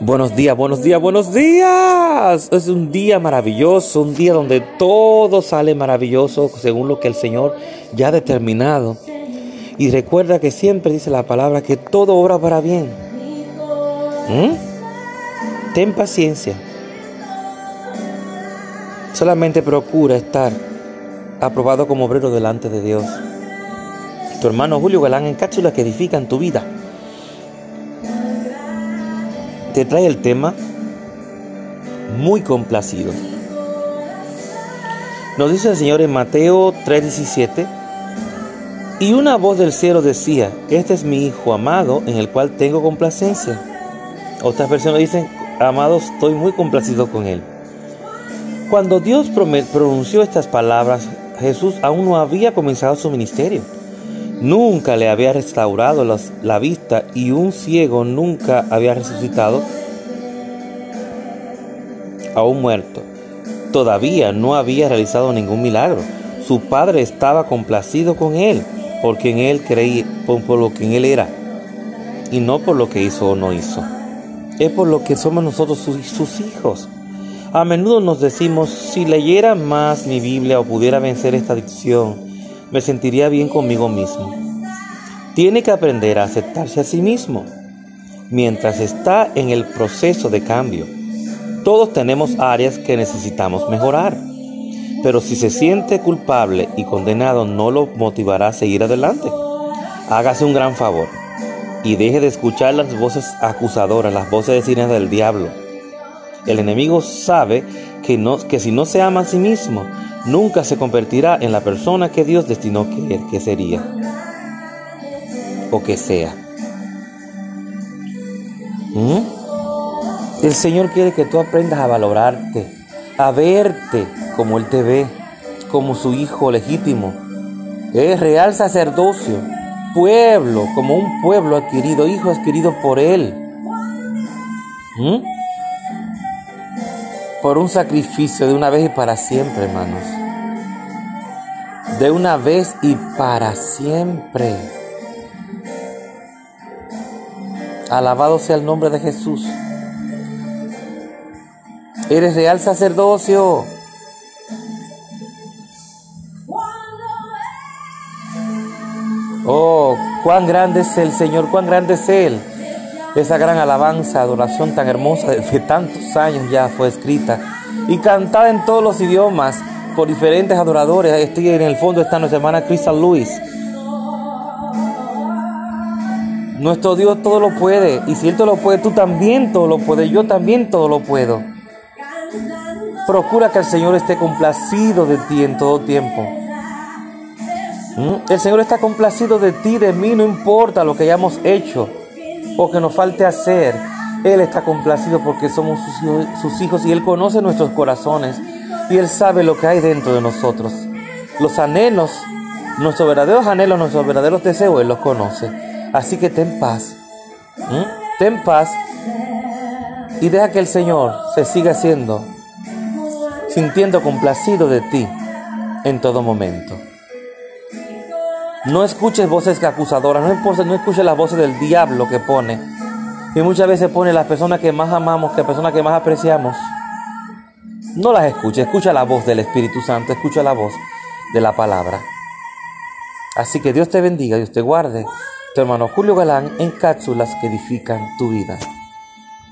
Buenos días, buenos días, buenos días. Es un día maravilloso, un día donde todo sale maravilloso según lo que el Señor ya ha determinado. Y recuerda que siempre dice la palabra que todo obra para bien. ¿Mm? Ten paciencia. Solamente procura estar aprobado como obrero delante de Dios. Tu hermano Julio Galán en cápsulas que edifican tu vida te trae el tema muy complacido. Nos dice el Señor en Mateo 3:17, y una voz del cielo decía, este es mi Hijo amado en el cual tengo complacencia. Otras personas dicen, amados, estoy muy complacido con él. Cuando Dios pronunció estas palabras, Jesús aún no había comenzado su ministerio. Nunca le había restaurado la vista y un ciego nunca había resucitado a un muerto. Todavía no había realizado ningún milagro. Su padre estaba complacido con él, porque en él creía, por, lo que en él era, y no por lo que hizo o no hizo. Es por lo que somos nosotros sus, sus hijos. A menudo nos decimos, si leyera más mi Biblia o pudiera vencer esta adicción, me sentiría bien conmigo mismo. Tiene que aprender a aceptarse a sí mismo mientras está en el proceso de cambio. Todos tenemos áreas que necesitamos mejorar, pero si se siente culpable y condenado no lo motivará a seguir adelante. Hágase un gran favor y deje de escuchar las voces acusadoras, las voces de cine del diablo. El enemigo sabe que, no, que si no se ama a sí mismo, nunca se convertirá en la persona que Dios destinó que, que sería o que sea. ¿Mm? El Señor quiere que tú aprendas a valorarte, a verte como Él te ve, como su hijo legítimo. Es real sacerdocio, pueblo, como un pueblo adquirido, hijo adquirido por Él. ¿Mm? Por un sacrificio de una vez y para siempre, hermanos. De una vez y para siempre. Alabado sea el nombre de Jesús. Eres real sacerdocio. Oh, cuán grande es el Señor, cuán grande es Él. Esa gran alabanza, adoración tan hermosa de tantos años ya fue escrita y cantada en todos los idiomas por diferentes adoradores. Estoy en el fondo está nuestra hermana Crystal Lewis. Nuestro Dios todo lo puede y si Él todo lo puede, tú también todo lo puedes, yo también todo lo puedo. Procura que el Señor esté complacido de ti en todo tiempo. ¿Mm? El Señor está complacido de ti, de mí, no importa lo que hayamos hecho o que nos falte hacer. Él está complacido porque somos sus hijos, y Él conoce nuestros corazones y Él sabe lo que hay dentro de nosotros. Los anhelos, nuestros verdaderos anhelos, nuestros verdaderos deseos, Él los conoce. Así que ten paz. Ten paz y deja que el Señor se siga haciendo sintiendo complacido de ti en todo momento. No escuches voces acusadoras, no, no escuches las voces del diablo que pone. Y muchas veces pone las personas que más amamos, las personas que más apreciamos. No las escuches, escucha la voz del Espíritu Santo, escucha la voz de la palabra. Así que Dios te bendiga, Dios te guarde. Tu hermano Julio Galán en cápsulas que edifican tu vida.